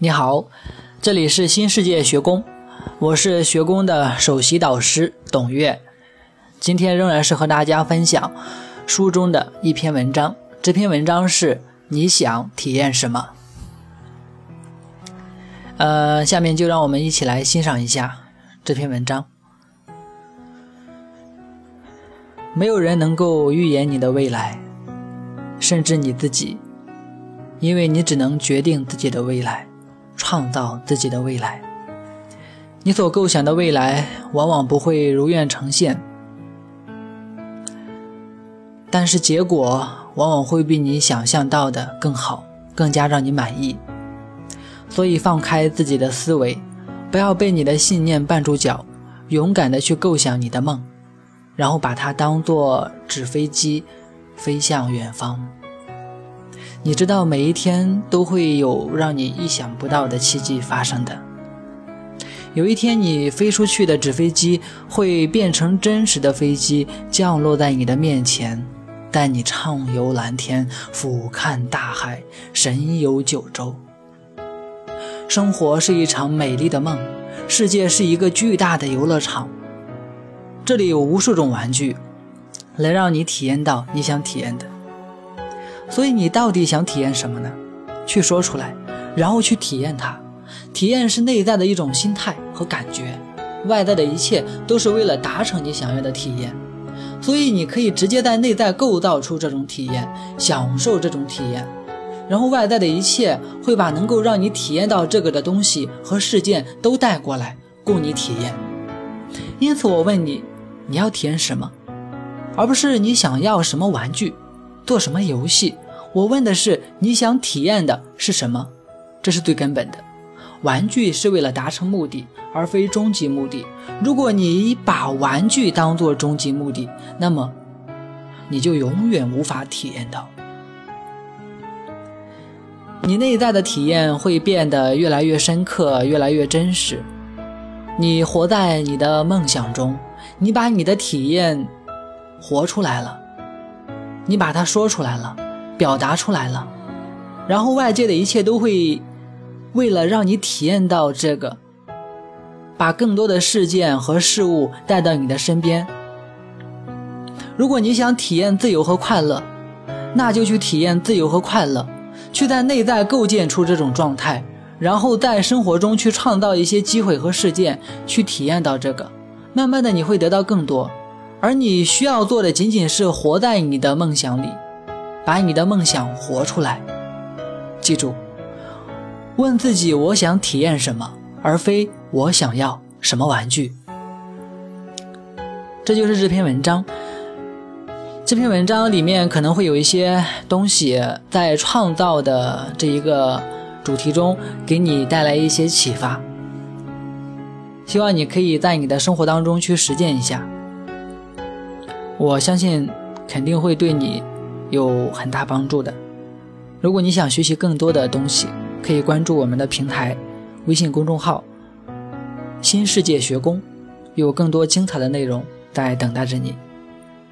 你好，这里是新世界学宫，我是学宫的首席导师董月。今天仍然是和大家分享书中的一篇文章，这篇文章是你想体验什么？呃，下面就让我们一起来欣赏一下这篇文章。没有人能够预言你的未来，甚至你自己，因为你只能决定自己的未来。创造自己的未来。你所构想的未来往往不会如愿呈现，但是结果往往会比你想象到的更好，更加让你满意。所以，放开自己的思维，不要被你的信念绊住脚，勇敢的去构想你的梦，然后把它当做纸飞机，飞向远方。你知道每一天都会有让你意想不到的奇迹发生的。有一天，你飞出去的纸飞机会变成真实的飞机，降落在你的面前，带你畅游蓝天，俯瞰大海，神游九州。生活是一场美丽的梦，世界是一个巨大的游乐场，这里有无数种玩具，来让你体验到你想体验的。所以你到底想体验什么呢？去说出来，然后去体验它。体验是内在的一种心态和感觉，外在的一切都是为了达成你想要的体验。所以你可以直接在内在构造出这种体验，享受这种体验，然后外在的一切会把能够让你体验到这个的东西和事件都带过来，供你体验。因此我问你，你要体验什么，而不是你想要什么玩具。做什么游戏？我问的是你想体验的是什么，这是最根本的。玩具是为了达成目的，而非终极目的。如果你把玩具当做终极目的，那么你就永远无法体验到。你内在的体验会变得越来越深刻，越来越真实。你活在你的梦想中，你把你的体验活出来了。你把它说出来了，表达出来了，然后外界的一切都会为了让你体验到这个，把更多的事件和事物带到你的身边。如果你想体验自由和快乐，那就去体验自由和快乐，去在内在构建出这种状态，然后在生活中去创造一些机会和事件，去体验到这个，慢慢的你会得到更多。而你需要做的仅仅是活在你的梦想里，把你的梦想活出来。记住，问自己我想体验什么，而非我想要什么玩具。这就是这篇文章。这篇文章里面可能会有一些东西在创造的这一个主题中给你带来一些启发，希望你可以在你的生活当中去实践一下。我相信肯定会对你有很大帮助的。如果你想学习更多的东西，可以关注我们的平台微信公众号“新世界学宫”，有更多精彩的内容在等待着你。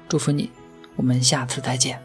祝福你，我们下次再见。